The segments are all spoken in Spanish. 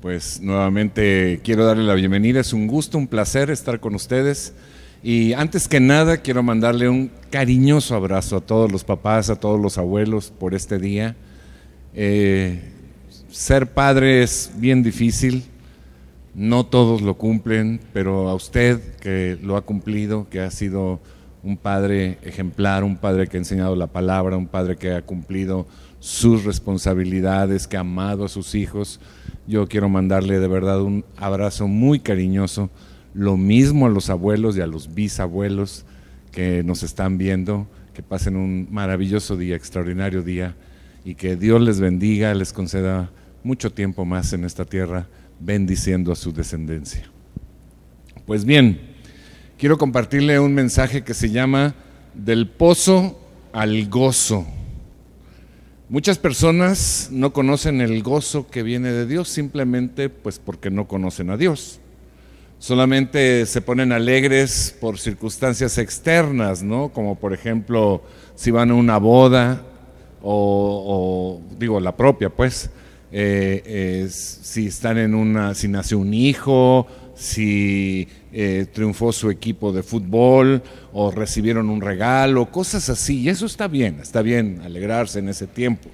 Pues nuevamente quiero darle la bienvenida, es un gusto, un placer estar con ustedes. Y antes que nada quiero mandarle un cariñoso abrazo a todos los papás, a todos los abuelos por este día. Eh, ser padre es bien difícil, no todos lo cumplen, pero a usted que lo ha cumplido, que ha sido un padre ejemplar, un padre que ha enseñado la palabra, un padre que ha cumplido sus responsabilidades, que ha amado a sus hijos. Yo quiero mandarle de verdad un abrazo muy cariñoso, lo mismo a los abuelos y a los bisabuelos que nos están viendo, que pasen un maravilloso día, extraordinario día, y que Dios les bendiga, les conceda mucho tiempo más en esta tierra, bendiciendo a su descendencia. Pues bien, quiero compartirle un mensaje que se llama Del pozo al gozo. Muchas personas no conocen el gozo que viene de Dios simplemente pues porque no conocen a Dios. Solamente se ponen alegres por circunstancias externas, ¿no? Como por ejemplo si van a una boda o, digo la propia, pues, eh, si están en una, si nació un hijo, si eh, triunfó su equipo de fútbol o recibieron un regalo, cosas así. Y eso está bien, está bien alegrarse en ese tiempo.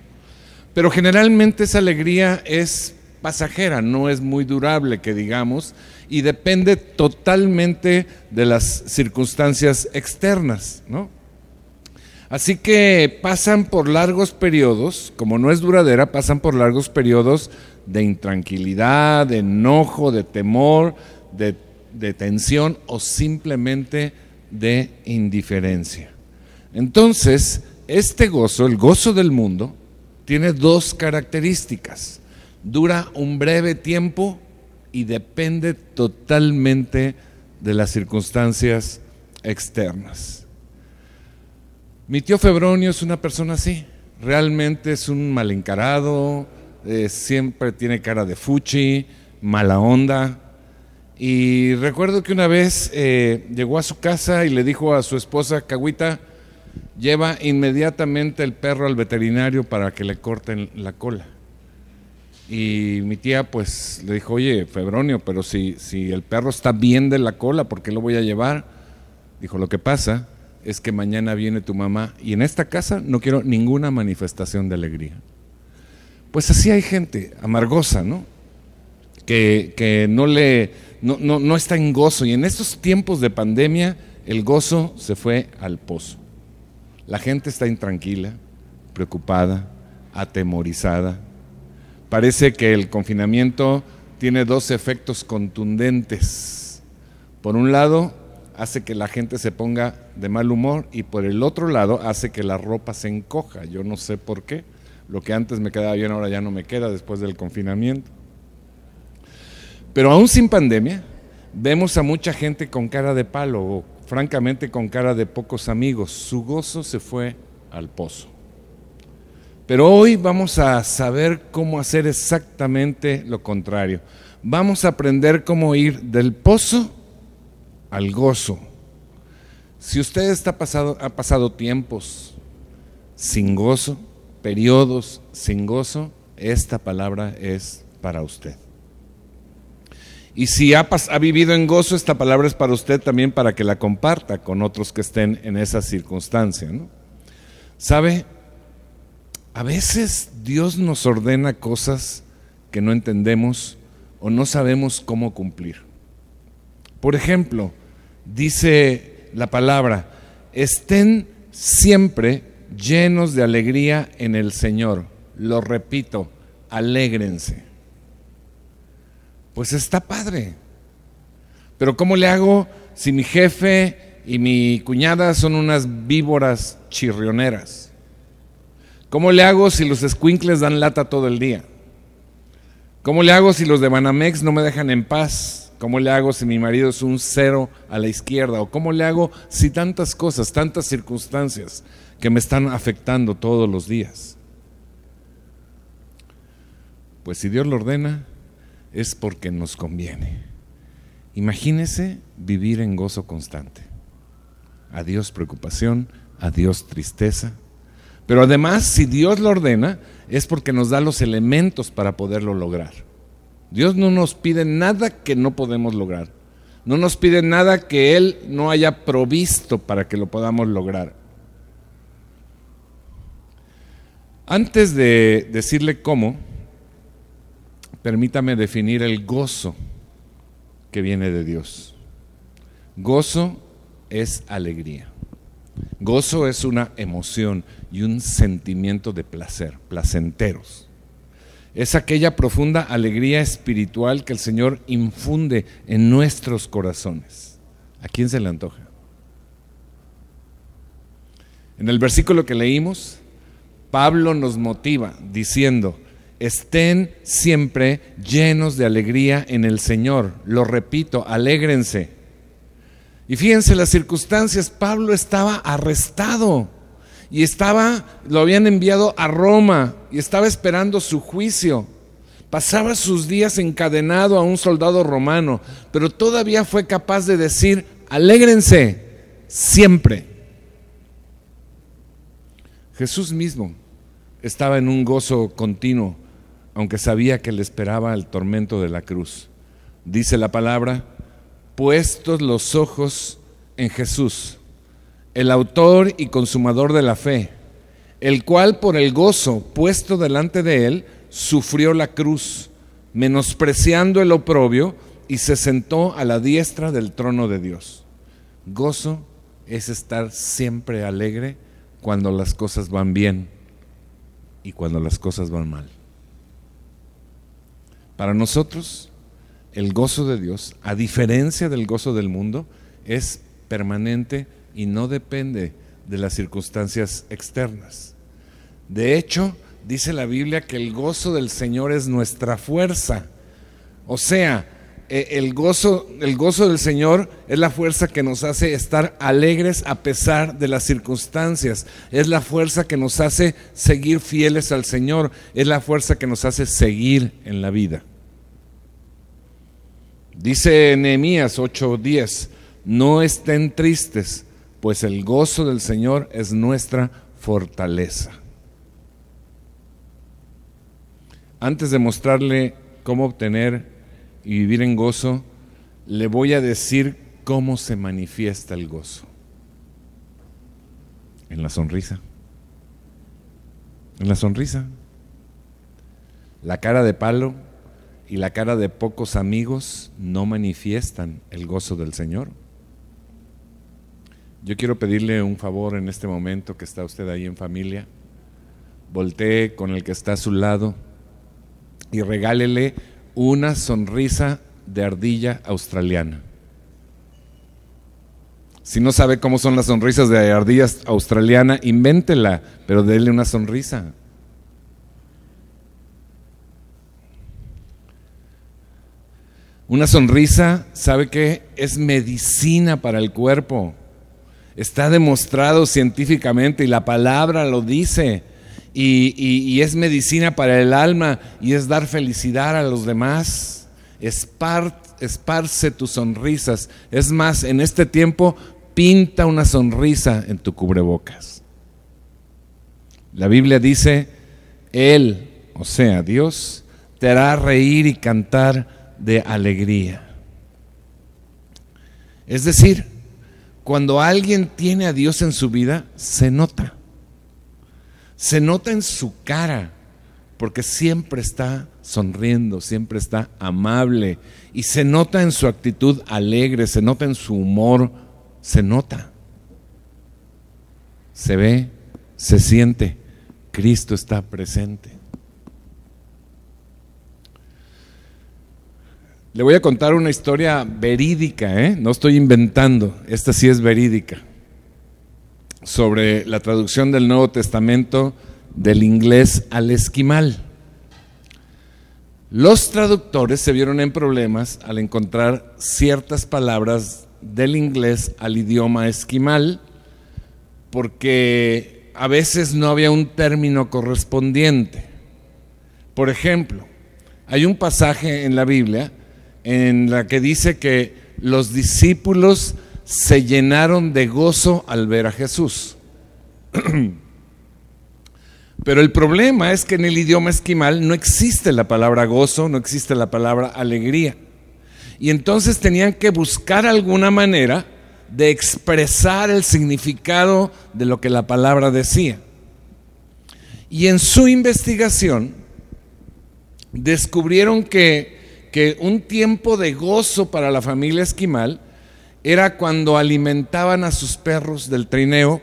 Pero generalmente esa alegría es pasajera, no es muy durable, que digamos, y depende totalmente de las circunstancias externas, ¿no? Así que pasan por largos periodos, como no es duradera, pasan por largos periodos de intranquilidad, de enojo, de temor, de, tensión o simplemente de indiferencia. Entonces, este gozo, el gozo del mundo, tiene dos características. Dura un breve tiempo y depende totalmente de las circunstancias externas. Mi tío Febronio es una persona así, realmente es un mal encarado, eh, siempre tiene cara de fuchi, mala onda, y recuerdo que una vez eh, llegó a su casa y le dijo a su esposa, Caguita, lleva inmediatamente el perro al veterinario para que le corten la cola. Y mi tía pues le dijo, oye, Febronio, pero si, si el perro está bien de la cola, ¿por qué lo voy a llevar? Dijo, lo que pasa es que mañana viene tu mamá y en esta casa no quiero ninguna manifestación de alegría. Pues así hay gente amargosa, ¿no? Que, que no le no, no, está en gozo. Y en estos tiempos de pandemia, el gozo se fue al pozo. La gente está intranquila, preocupada, atemorizada. Parece que el confinamiento tiene dos efectos contundentes. Por un lado, hace que la gente se ponga de mal humor y por el otro lado hace que la ropa se encoja. Yo no sé por qué. Lo que antes me quedaba bien ahora ya no me queda después del confinamiento. Pero aún sin pandemia, vemos a mucha gente con cara de palo o francamente con cara de pocos amigos. Su gozo se fue al pozo. Pero hoy vamos a saber cómo hacer exactamente lo contrario. Vamos a aprender cómo ir del pozo al gozo. Si usted está pasado, ha pasado tiempos sin gozo, periodos sin gozo, esta palabra es para usted. Y si ha, vivido en gozo, esta palabra es para usted también para que la comparta con otros que estén en esa circunstancia. ¿no? ¿Sabe? A veces Dios nos ordena cosas que no entendemos o no sabemos cómo cumplir. Por ejemplo, dice la palabra, estén siempre llenos de alegría en el Señor. Lo repito, alégrense pues está padre. Pero ¿cómo le hago si mi jefe y mi cuñada son unas víboras chirrioneras? ¿Cómo le hago si los squinkles dan lata todo el día? ¿Cómo le hago si los de Banamex no me dejan en paz? ¿Cómo le hago si mi marido es un cero a la izquierda? ¿O cómo le hago si tantas cosas, tantas circunstancias que me están afectando todos los días? Pues si Dios lo ordena, es porque nos conviene. Imagínese vivir en gozo constante. Adiós preocupación, adiós tristeza. Pero además, si Dios lo ordena, es porque nos da los elementos para poderlo lograr. Dios no nos pide nada que no podemos lograr. No nos pide nada que Él no haya provisto para que lo podamos lograr. Antes de decirle cómo, permítame definir el gozo que viene de Dios. Gozo es alegría. Gozo es una emoción y un sentimiento de placer, placenteros. Es aquella profunda alegría espiritual que el Señor infunde en nuestros corazones. ¿A quién se le antoja? En el versículo que leímos, Pablo nos motiva diciendo, estén siempre llenos de alegría en el Señor. Lo repito, alégrense. Y fíjense las circunstancias, Pablo estaba arrestado y estaba, lo habían enviado a Roma y estaba esperando su juicio. Pasaba sus días encadenado a un soldado romano, pero todavía fue capaz de decir, alégrense siempre. Jesús mismo estaba en un gozo continuo, aunque sabía que le esperaba el tormento de la cruz. Dice la palabra, puestos los ojos en Jesús, el autor y consumador de la fe, el cual por el gozo puesto delante de él sufrió la cruz, menospreciando el oprobio, y se sentó a la diestra del trono de Dios. Gozo es estar siempre alegre cuando las cosas van bien y cuando las cosas van mal. Para nosotros, el gozo de Dios, a diferencia del gozo del mundo, es permanente y no depende de las circunstancias externas. De hecho, dice la Biblia que el gozo del Señor es nuestra fuerza. O sea, e, el gozo, el gozo del Señor es la fuerza que nos hace estar alegres a pesar de las circunstancias. Es la fuerza que nos hace seguir fieles al Señor. Es la fuerza que nos hace seguir en la vida. Dice Nehemías 8:10, no estén tristes, pues el gozo del Señor es nuestra fortaleza. Antes de mostrarle cómo obtener y vivir en gozo, le voy a decir cómo se manifiesta el gozo. En la sonrisa. En la sonrisa. La cara de palo y la cara de pocos amigos no manifiestan el gozo del Señor. Yo quiero pedirle un favor en este momento que está usted ahí en familia. Voltee con el que está a su lado y regálele una sonrisa de ardilla australiana. Si no sabe cómo son las sonrisas de ardilla australiana, invéntela, pero déle una sonrisa. Una sonrisa, ¿sabe qué? Es medicina para el cuerpo. Está demostrado científicamente y la palabra lo dice. Y, es medicina para el alma y es dar felicidad a los demás. esparce tus sonrisas. Es más, en este tiempo pinta una sonrisa en tu cubrebocas. La Biblia dice, Él, o sea, Dios, te hará reír y cantar de alegría. Es decir, cuando alguien tiene a Dios en su vida, se nota. Se nota en su cara, porque siempre está sonriendo, siempre está amable, y se nota en su actitud alegre, se nota en su humor, se nota. Se ve, se siente, Cristo está presente. Le voy a contar una historia verídica, ¿eh? no estoy inventando, esta sí es verídica, sobre la traducción del Nuevo Testamento del inglés al esquimal. Los traductores se vieron en problemas al encontrar ciertas palabras del inglés al idioma esquimal, porque a veces no había un término correspondiente. Por ejemplo, hay un pasaje en la Biblia en la que dice que los discípulos se llenaron de gozo al ver a Jesús. Pero el problema es que en el idioma esquimal no existe la palabra gozo, no existe la palabra alegría. Y entonces tenían que buscar alguna manera de expresar el significado de lo que la palabra decía. Y en su investigación descubrieron que, que un tiempo de gozo para la familia esquimal era cuando alimentaban a sus perros del trineo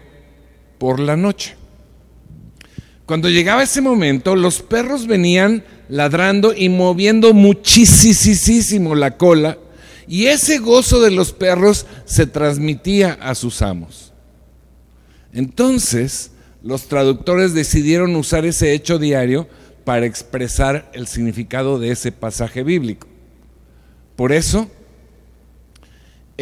por la noche. Cuando llegaba ese momento, los perros venían ladrando y moviendo muchísimo la cola, y ese gozo de los perros se transmitía a sus amos. Entonces, los traductores decidieron usar ese hecho diario para expresar el significado de ese pasaje bíblico. Por eso,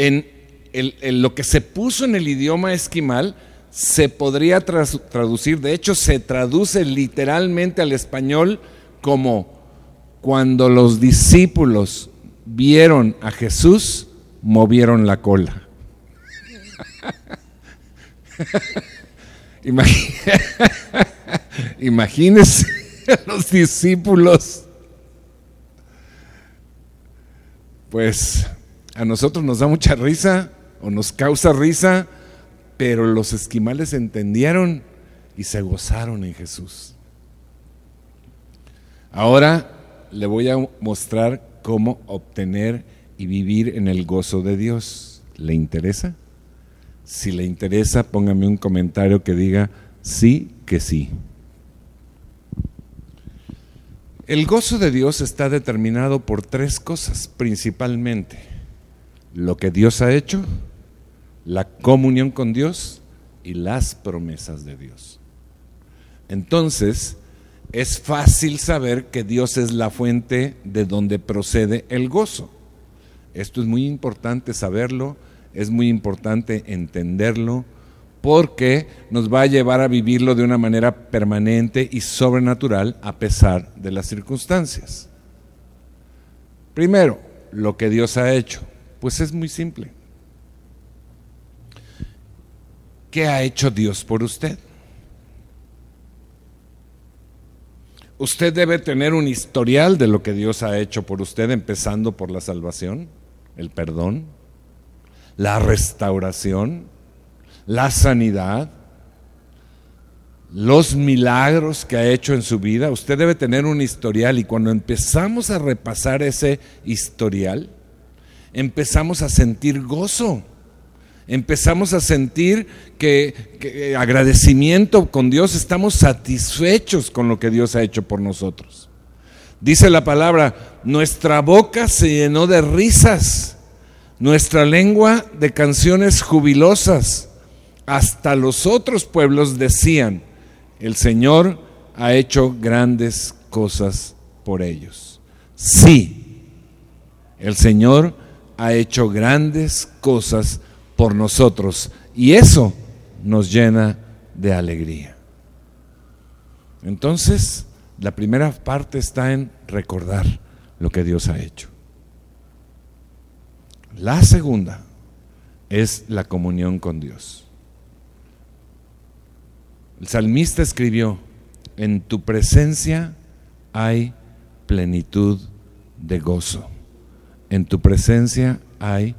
en, lo que se puso en el idioma esquimal, se podría traducir, de hecho se traduce literalmente al español como cuando los discípulos vieron a Jesús, movieron la cola. Imagínense los discípulos. Pues a nosotros nos da mucha risa o nos causa risa pero los esquimales entendieron y se gozaron en Jesús. Ahora le voy a mostrar cómo obtener y vivir en el gozo de Dios. ¿Le interesa? Si le interesa, póngame un comentario que diga sí que sí. El gozo de Dios está determinado por tres cosas principalmente. Lo que Dios ha hecho, la comunión con Dios y las promesas de Dios. Entonces, es fácil saber que Dios es la fuente de donde procede el gozo. Esto es muy importante saberlo, es muy importante entenderlo, porque nos va a llevar a vivirlo de una manera permanente y sobrenatural a pesar de las circunstancias. Primero, lo que Dios ha hecho, pues es muy simple. ¿Qué ha hecho Dios por usted? Usted debe tener un historial de lo que Dios ha hecho por usted, empezando por la salvación, el perdón, la restauración, la sanidad, los milagros que ha hecho en su vida. Usted debe tener un historial y cuando empezamos a repasar ese historial, empezamos a sentir gozo empezamos a sentir que, eh, agradecimiento con Dios, estamos satisfechos con lo que Dios ha hecho por nosotros. Dice la palabra, nuestra boca se llenó de risas, nuestra lengua de canciones jubilosas. Hasta los otros pueblos decían, el Señor ha hecho grandes cosas por ellos. Sí, el Señor ha hecho grandes cosas por nosotros. Y eso nos llena de alegría. Entonces, la primera parte está en recordar lo que Dios ha hecho. La segunda es la comunión con Dios. El salmista escribió, en tu presencia hay plenitud de gozo. En tu presencia hay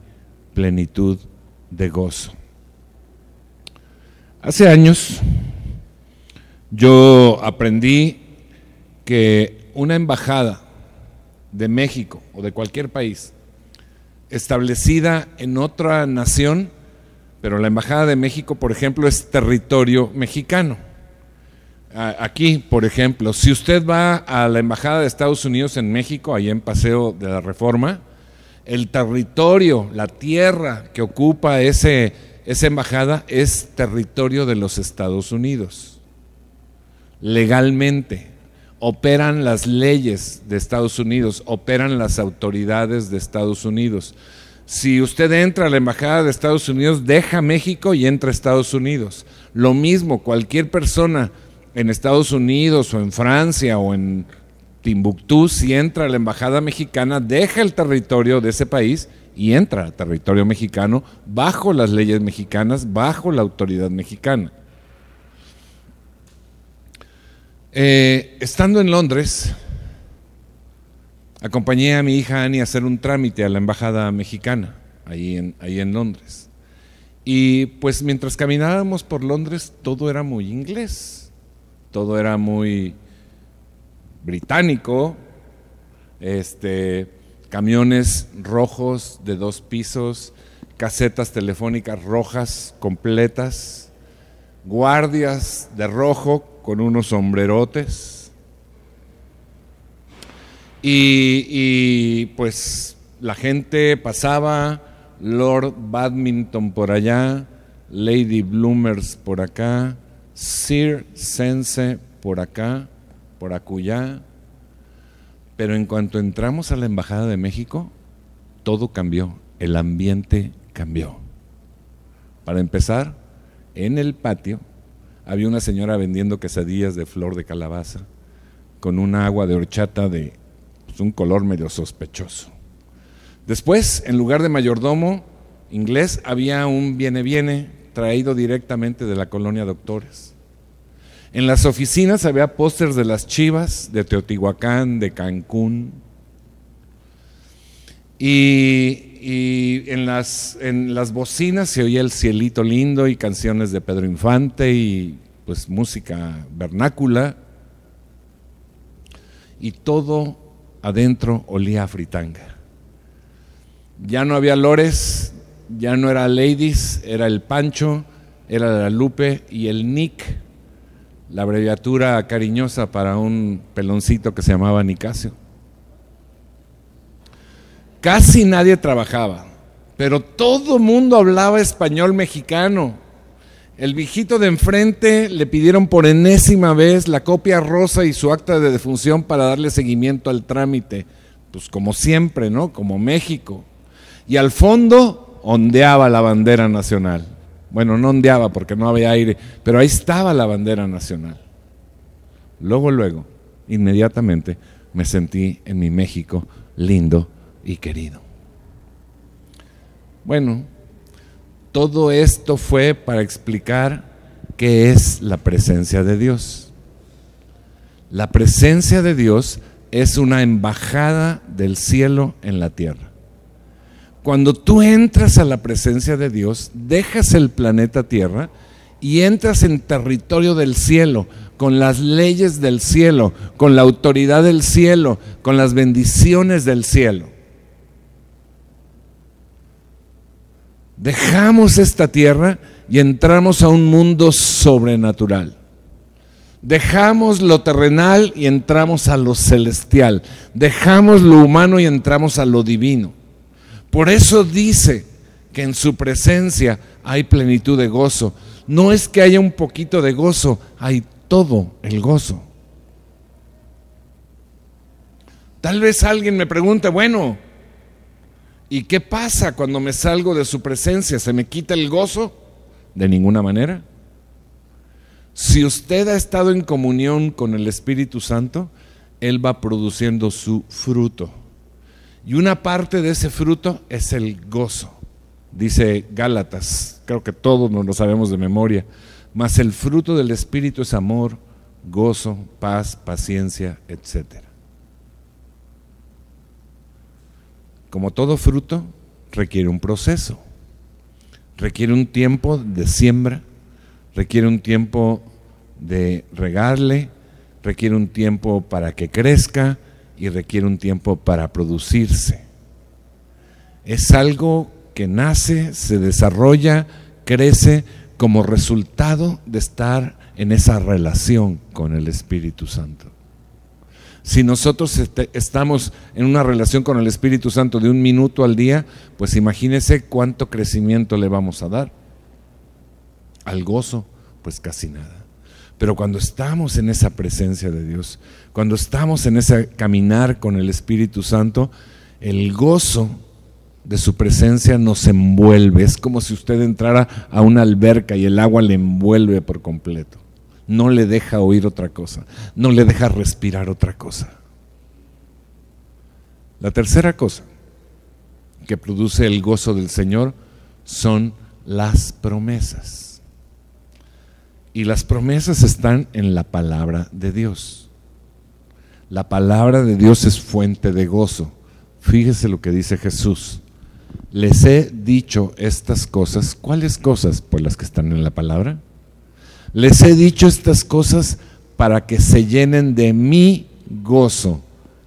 plenitud de gozo. Hace años yo aprendí que una embajada de México o de cualquier país establecida en otra nación, pero la embajada de México, por ejemplo, es territorio mexicano. Aquí, por ejemplo, si usted va a la embajada de Estados Unidos en México, ahí en Paseo de la Reforma, el territorio, la tierra que ocupa ese, esa embajada es territorio de los Estados Unidos. Legalmente, operan las leyes de Estados Unidos, operan las autoridades de Estados Unidos. Si usted entra a la embajada de Estados Unidos, deja México y entra a Estados Unidos. Lo mismo, cualquier persona en Estados Unidos o en Francia o en Timbuktu, si entra a la embajada mexicana, deja el territorio de ese país y entra al territorio mexicano bajo las leyes mexicanas, bajo la autoridad mexicana. Eh, estando en Londres, acompañé a mi hija Annie a hacer un trámite a la embajada mexicana, ahí en, ahí en Londres. Y pues mientras caminábamos por Londres, todo era muy inglés, todo era muy británico, este, camiones rojos de dos pisos, casetas telefónicas rojas completas, guardias de rojo con unos sombrerotes. Y, y, pues la gente pasaba, Lord Badminton por allá, Lady Bloomers por acá, Sir Sense por acá, por acullá. Pero en cuanto entramos a la Embajada de México, todo cambió, el ambiente cambió. Para empezar, en el patio había una señora vendiendo quesadillas de flor de calabaza con una agua de horchata de pues, un color medio sospechoso. Después, en lugar de mayordomo inglés, había un viene-viene traído directamente de la colonia Doctores. En las oficinas había pósters de las chivas, de Teotihuacán, de Cancún. Y, en, las, en las bocinas se oía el cielito lindo y canciones de Pedro Infante y pues música vernácula. Y todo adentro olía a fritanga. Ya no había lores, ya no era ladies, era el Pancho, era la Lupe y el Nick, la abreviatura cariñosa para un peloncito que se llamaba Nicasio. Casi nadie trabajaba, pero todo mundo hablaba español mexicano. El viejito de enfrente le pidieron por enésima vez la copia rosa y su acta de defunción para darle seguimiento al trámite. Pues como siempre, ¿no? Como México. Y al fondo ondeaba la bandera nacional. Bueno, no ondeaba porque no había aire, pero ahí estaba la bandera nacional. Luego, luego, inmediatamente me sentí en mi México lindo y querido. Bueno, todo esto fue para explicar qué es la presencia de Dios. La presencia de Dios es una embajada del cielo en la tierra. Cuando tú entras a la presencia de Dios, dejas el planeta Tierra y entras en territorio del cielo, con las leyes del cielo, con la autoridad del cielo, con las bendiciones del cielo. Dejamos esta tierra y entramos a un mundo sobrenatural. Dejamos lo terrenal y entramos a lo celestial. Dejamos lo humano y entramos a lo divino. Por eso dice que en su presencia hay plenitud de gozo. No es que haya un poquito de gozo, hay todo el gozo. Tal vez alguien me pregunte, bueno, ¿Y qué pasa cuando me salgo de su presencia? ¿Se me quita el gozo? De ninguna manera. Si usted ha estado en comunión con el Espíritu Santo, Él va produciendo su fruto. Y una parte de ese fruto es el gozo. Dice Gálatas, creo que todos nos lo sabemos de memoria. Mas el fruto del Espíritu es amor, gozo, paz, paciencia, etcétera. Como todo fruto, requiere un proceso, requiere un tiempo de siembra, requiere un tiempo de regarle, requiere un tiempo para que crezca y requiere un tiempo para producirse. Es algo que nace, se desarrolla, crece como resultado de estar en esa relación con el Espíritu Santo. Si nosotros este, estamos en una relación con el Espíritu Santo de un minuto al día, pues imagínese cuánto crecimiento le vamos a dar. Al gozo, pues casi nada. Pero cuando estamos en esa presencia de Dios, cuando estamos en ese caminar con el Espíritu Santo, el gozo de su presencia nos envuelve. Es como si usted entrara a una alberca y el agua le envuelve por completo no le deja oír otra cosa, no le deja respirar otra cosa. La tercera cosa que produce el gozo del Señor son las promesas. Y las promesas están en la palabra de Dios. La palabra de Dios es fuente de gozo. Fíjese lo que dice Jesús. Les he dicho estas cosas. ¿Cuáles cosas? Pues las que están en la palabra. Les he dicho estas cosas para que se llenen de mi gozo.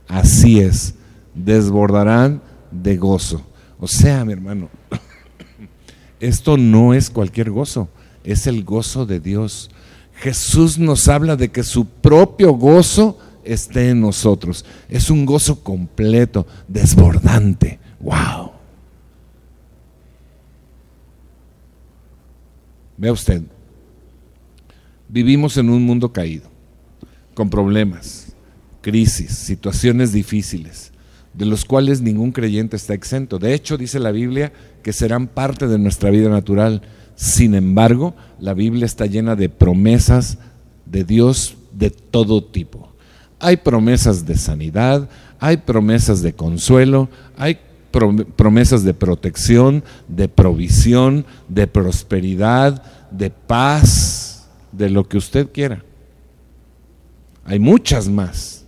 Así es, desbordarán de gozo. O sea, mi hermano, esto no es cualquier gozo, es el gozo de Dios. Jesús nos habla de que su propio gozo esté en nosotros. Es un gozo completo, desbordante. ¡Wow! Vea usted, vivimos en un mundo caído, con problemas, crisis, situaciones difíciles, de los cuales ningún creyente está exento. De hecho, dice la Biblia que serán parte de nuestra vida natural. Sin embargo, la Biblia está llena de promesas de Dios de todo tipo. Hay promesas de sanidad, hay promesas de consuelo, hay promesas de protección, de provisión, de prosperidad, de paz, de lo que usted quiera. Hay muchas más.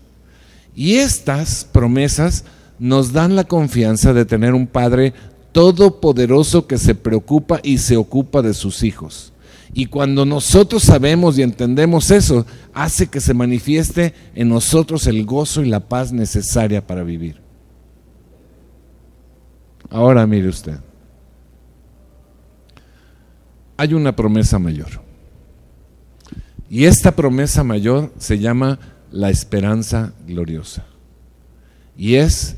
Y estas promesas nos dan la confianza de tener un Padre todopoderoso que se preocupa y se ocupa de sus hijos. Y cuando nosotros sabemos y entendemos eso, hace que se manifieste en nosotros el gozo y la paz necesaria para vivir. Ahora mire usted, hay una promesa mayor. Y esta promesa mayor se llama la esperanza gloriosa. Y es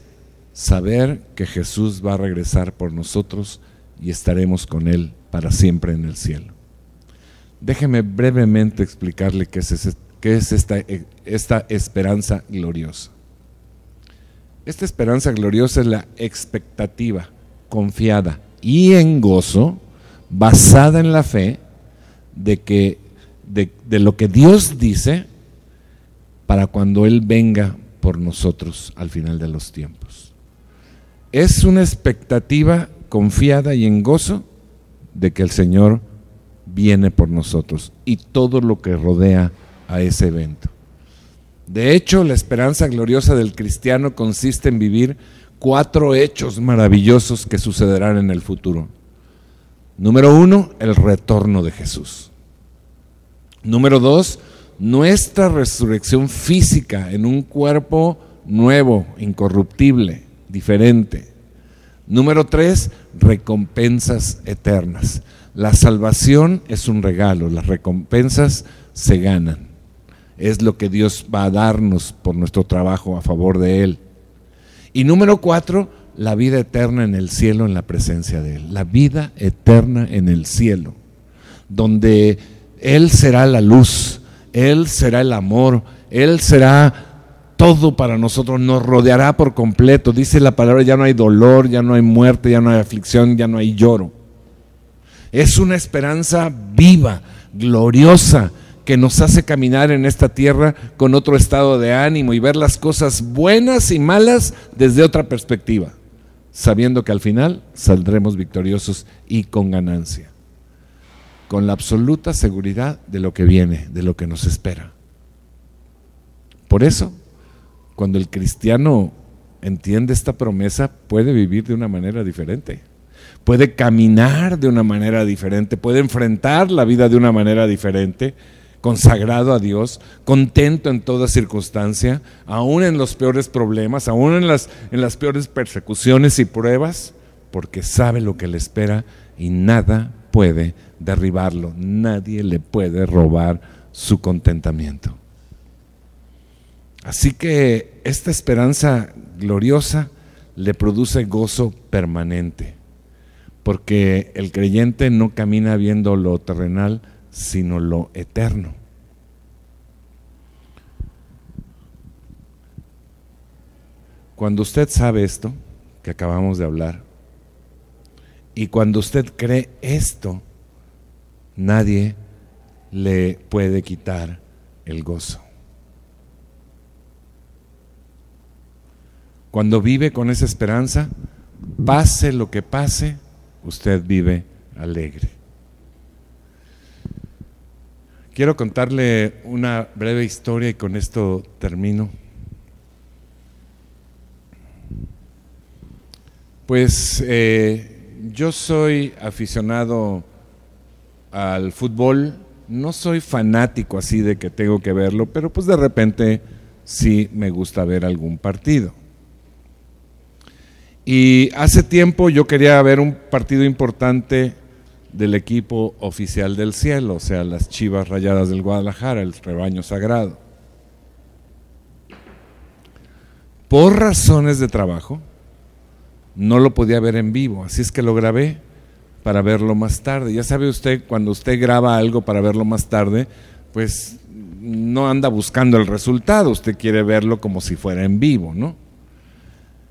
saber que Jesús va a regresar por nosotros y estaremos con Él para siempre en el cielo. Déjeme brevemente explicarle qué es, qué es esta, esta esperanza gloriosa. Esta esperanza gloriosa es la expectativa confiada y en gozo, basada en la fe de que de, de, lo que Dios dice para cuando Él venga por nosotros al final de los tiempos. Es una expectativa confiada y en gozo de que el Señor viene por nosotros y todo lo que rodea a ese evento. De hecho, la esperanza gloriosa del cristiano consiste en vivir cuatro hechos maravillosos que sucederán en el futuro. Número uno, el retorno de Jesús. Número dos, nuestra resurrección física en un cuerpo nuevo, incorruptible, diferente. Número tres, recompensas eternas. La salvación es un regalo, las recompensas se ganan es lo que Dios va a darnos por nuestro trabajo a favor de Él. Y número cuatro, la vida eterna en el cielo en la presencia de Él. La vida eterna en el cielo, donde Él será la luz, Él será el amor, Él será todo para nosotros, nos rodeará por completo. Dice la palabra, ya no hay dolor, ya no hay muerte, ya no hay aflicción, ya no hay lloro. Es una esperanza viva, gloriosa, que nos hace caminar en esta tierra con otro estado de ánimo y ver las cosas buenas y malas desde otra perspectiva, sabiendo que al final saldremos victoriosos y con ganancia, con la absoluta seguridad de lo que viene, de lo que nos espera. Por eso, cuando el cristiano entiende esta promesa, puede vivir de una manera diferente puede caminar de una manera diferente, puede enfrentar la vida de una manera diferente consagrado a Dios, contento en toda circunstancia, aún en los peores problemas, aún en las, en las peores persecuciones y pruebas, porque sabe lo que le espera y nada puede derribarlo, nadie le puede robar su contentamiento. Así que esta esperanza gloriosa le produce gozo permanente, porque el creyente no camina viendo lo terrenal, sino lo eterno. Cuando usted sabe esto que acabamos de hablar, y cuando usted cree esto, nadie le puede quitar el gozo. Cuando vive con esa esperanza, pase lo que pase, usted vive alegre. Quiero contarle una breve historia y con esto termino. Pues eh, yo soy aficionado al fútbol, no soy fanático así de que tengo que verlo, pero pues de repente sí me gusta ver algún partido. Y hace tiempo yo quería ver un partido importante del equipo oficial del cielo, o sea, las Chivas Rayadas del Guadalajara, el rebaño sagrado. Por razones de trabajo, no lo podía ver en vivo, así es que lo grabé para verlo más tarde. Ya sabe usted, cuando usted graba algo para verlo más tarde, pues no anda buscando el resultado, usted quiere verlo como si fuera en vivo, ¿no?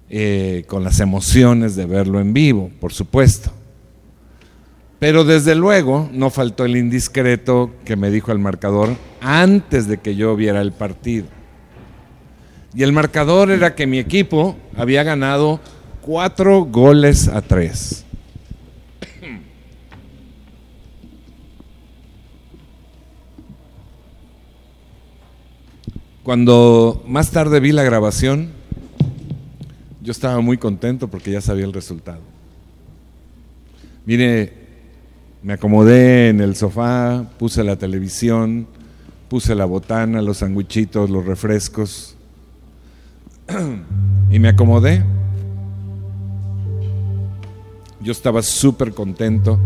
Eh, con las emociones de verlo en vivo, por supuesto. Pero desde luego no faltó el indiscreto que me dijo el marcador antes de que yo viera el partido. Y el marcador era que mi equipo había ganado cuatro goles a tres. Cuando más tarde vi la grabación, yo estaba muy contento porque ya sabía el resultado. Mire, me acomodé en el sofá, puse la televisión, puse la botana, los sandwichitos, los refrescos y me acomodé. Yo estaba súper contento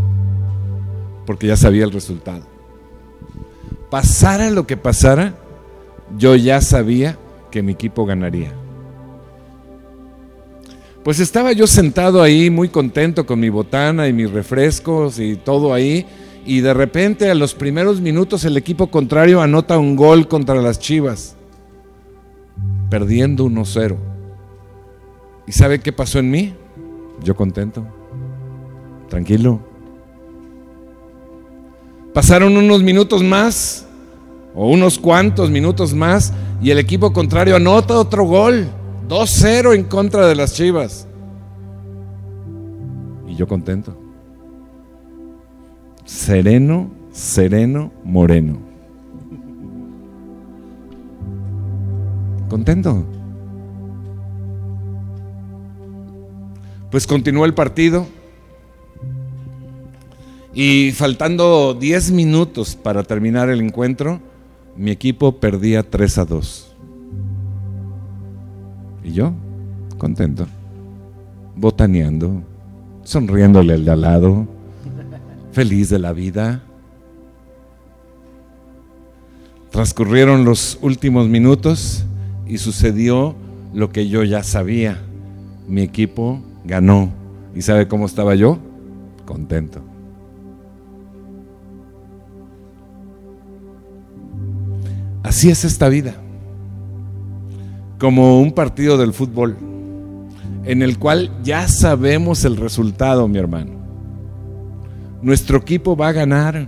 porque ya sabía el resultado. Pasara lo que pasara, yo ya sabía que mi equipo ganaría. Pues estaba yo sentado ahí muy contento con mi botana y mis refrescos y todo ahí. Y de repente a los primeros minutos el equipo contrario anota un gol contra las Chivas, perdiendo 1-0. ¿Y sabe qué pasó en mí? Yo contento, tranquilo. Pasaron unos minutos más, o unos cuantos minutos más, y el equipo contrario anota otro gol. 2-0 en contra de las Chivas. Y yo contento. Sereno, sereno, moreno. Contento. Pues continuó el partido. Y faltando 10 minutos para terminar el encuentro, mi equipo perdía 3 a 2. Y yo, contento, botaneando, sonriéndole al de al lado, feliz de la vida. Transcurrieron los últimos minutos y sucedió lo que yo ya sabía. Mi equipo ganó. ¿Y sabe cómo estaba yo? Contento. Así es esta vida como un partido del fútbol, en el cual ya sabemos el resultado, mi hermano. Nuestro equipo va a ganar.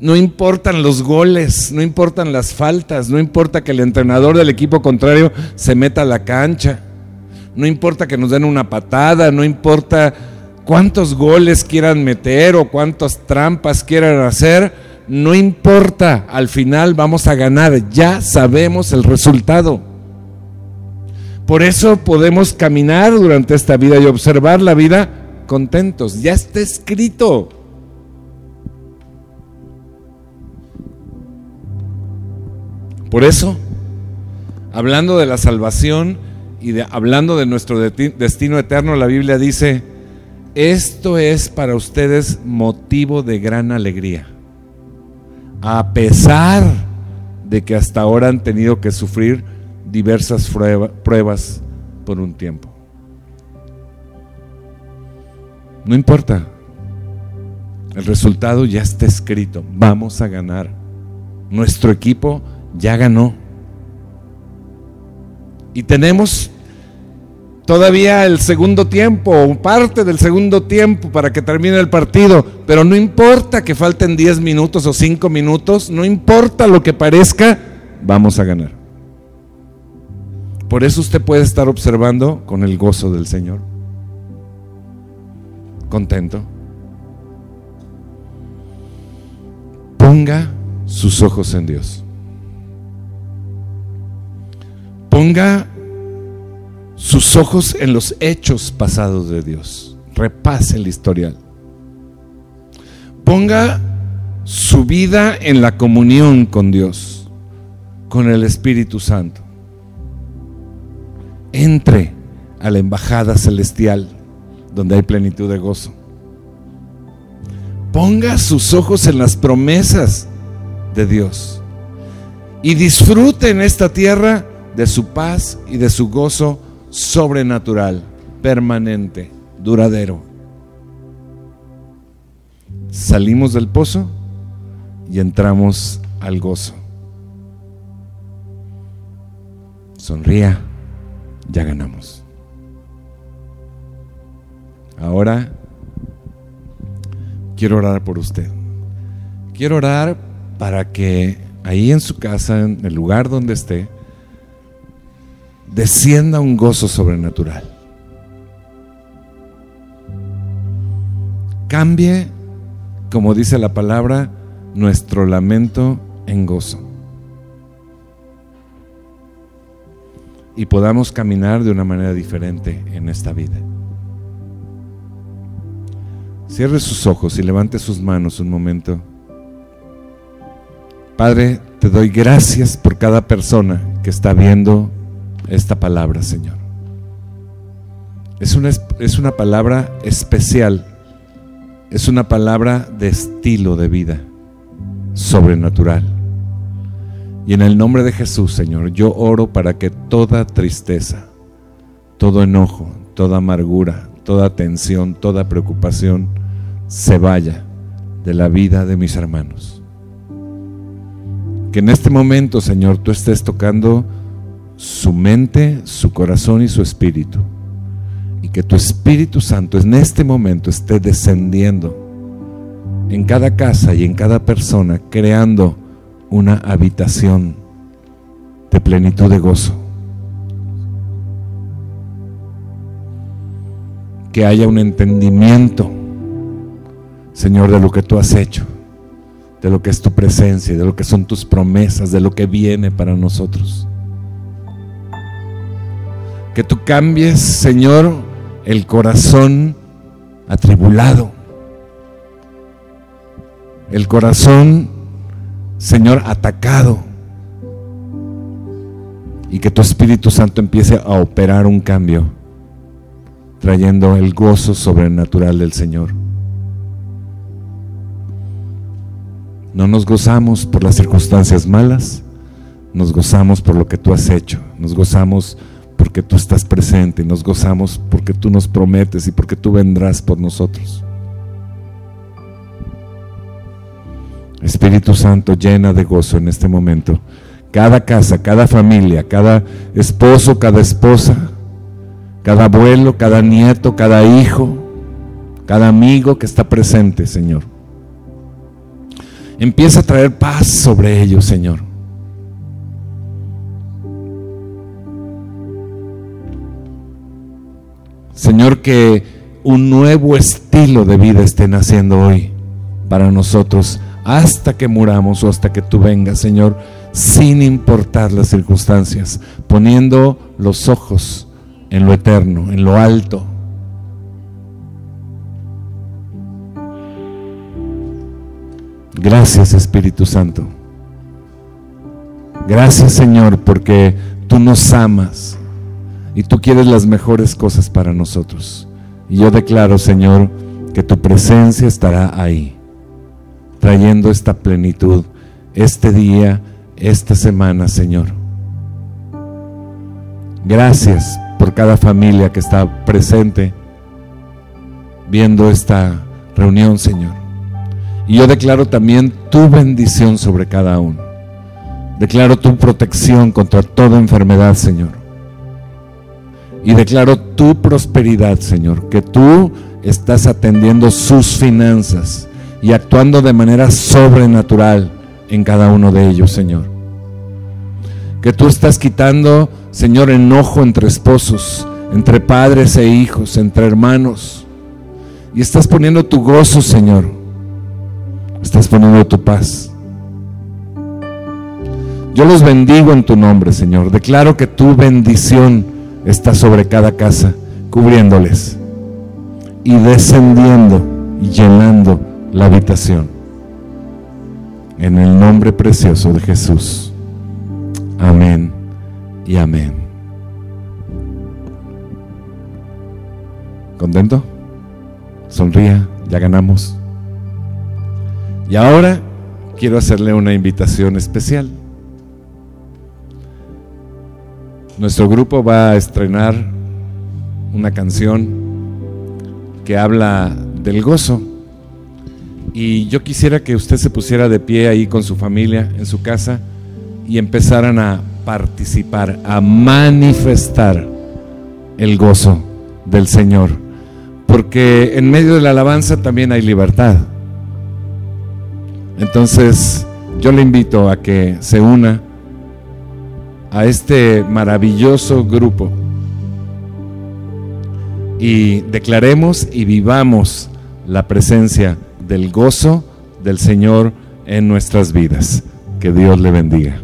No importan los goles, no importan las faltas, no importa que el entrenador del equipo contrario se meta a la cancha, no importa que nos den una patada, no importa cuántos goles quieran meter o cuántas trampas quieran hacer, no importa, al final vamos a ganar, ya sabemos el resultado. Por eso podemos caminar durante esta vida y observar la vida contentos, ya está escrito. Por eso, hablando de la salvación y de, hablando de nuestro destino eterno, la Biblia dice, esto es para ustedes motivo de gran alegría a pesar de que hasta ahora han tenido que sufrir diversas pruebas por un tiempo. No importa, el resultado ya está escrito, vamos a ganar. Nuestro equipo ya ganó. Y tenemos todavía el segundo tiempo o parte del segundo tiempo para que termine el partido, pero no importa que falten 10 minutos o 5 minutos, no importa lo que parezca, vamos a ganar. Por eso usted puede estar observando con el gozo del Señor. Contento. ponga sus ojos en Dios. Ponga sus ojos en los hechos pasados de Dios. Repase el historial. Ponga su vida en la comunión con Dios, con el Espíritu Santo. Entre a la embajada celestial donde hay plenitud de gozo. Ponga sus ojos en las promesas de Dios y disfrute en esta tierra de su paz y de su gozo sobrenatural, permanente, duradero. Salimos del pozo y entramos al gozo. Sonría, ya ganamos. Ahora quiero orar por usted. Quiero orar para que ahí en su casa, en el lugar donde esté, descienda un gozo sobrenatural. Cambie, como dice la palabra, nuestro lamento en gozo. Y podamos caminar de una manera diferente en esta vida. Cierre sus ojos y levante sus manos un momento. Padre, te doy gracias por cada persona que está viendo esta palabra, Señor. Es una, es una palabra especial, es una palabra de estilo de vida, sobrenatural. Y en el nombre de Jesús, Señor, yo oro para que toda tristeza, todo enojo, toda amargura, toda tensión, toda preocupación se vaya de la vida de mis hermanos. Que en este momento, Señor, tú estés tocando su mente, su corazón y su espíritu. Y que tu Espíritu Santo en este momento esté descendiendo en cada casa y en cada persona, creando una habitación de plenitud de gozo. Que haya un entendimiento, Señor, de lo que tú has hecho, de lo que es tu presencia, de lo que son tus promesas, de lo que viene para nosotros. Que tú cambies, Señor, el corazón atribulado. El corazón, Señor, atacado. Y que tu Espíritu Santo empiece a operar un cambio, trayendo el gozo sobrenatural del Señor. No nos gozamos por las circunstancias malas, nos gozamos por lo que tú has hecho, nos gozamos porque tú estás presente y nos gozamos porque tú nos prometes y porque tú vendrás por nosotros. Espíritu Santo llena de gozo en este momento. Cada casa, cada familia, cada esposo, cada esposa, cada abuelo, cada nieto, cada hijo, cada amigo que está presente, Señor. Empieza a traer paz sobre ellos, Señor. Señor, que un nuevo estilo de vida esté naciendo hoy para nosotros hasta que muramos o hasta que tú vengas, Señor, sin importar las circunstancias, poniendo los ojos en lo eterno, en lo alto. Gracias Espíritu Santo. Gracias Señor porque tú nos amas y tú quieres las mejores cosas para nosotros. Y yo declaro, Señor, que tu presencia estará ahí, trayendo esta plenitud este día, esta semana, Señor. Gracias por cada familia que está presente viendo esta reunión, Señor. Y yo declaro también tu bendición sobre cada uno. Declaro tu protección contra toda enfermedad, Señor y declaro tu prosperidad, Señor, que tú estás atendiendo sus finanzas y actuando de manera sobrenatural en cada uno de ellos, Señor. Que tú estás quitando, Señor, enojo entre esposos, entre padres e hijos, entre hermanos. Y estás poniendo tu gozo, Señor. Estás poniendo tu paz. Yo los bendigo en tu nombre, Señor. Declaro que tu bendición está sobre cada casa, cubriéndoles y descendiendo y llenando la habitación. En el nombre precioso de Jesús. Amén y amén. ¿Contento? Sonría, ya ganamos. Y ahora quiero hacerle una invitación especial. Nuestro grupo va a estrenar una canción que habla del gozo. Y yo quisiera que usted se pusiera de pie ahí con su familia en su casa y empezaran a participar, a manifestar el gozo del Señor. Porque en medio de la alabanza también hay libertad. Entonces yo le invito a que se una a este maravilloso grupo y declaremos y vivamos la presencia del gozo del Señor en nuestras vidas. Que Dios le bendiga.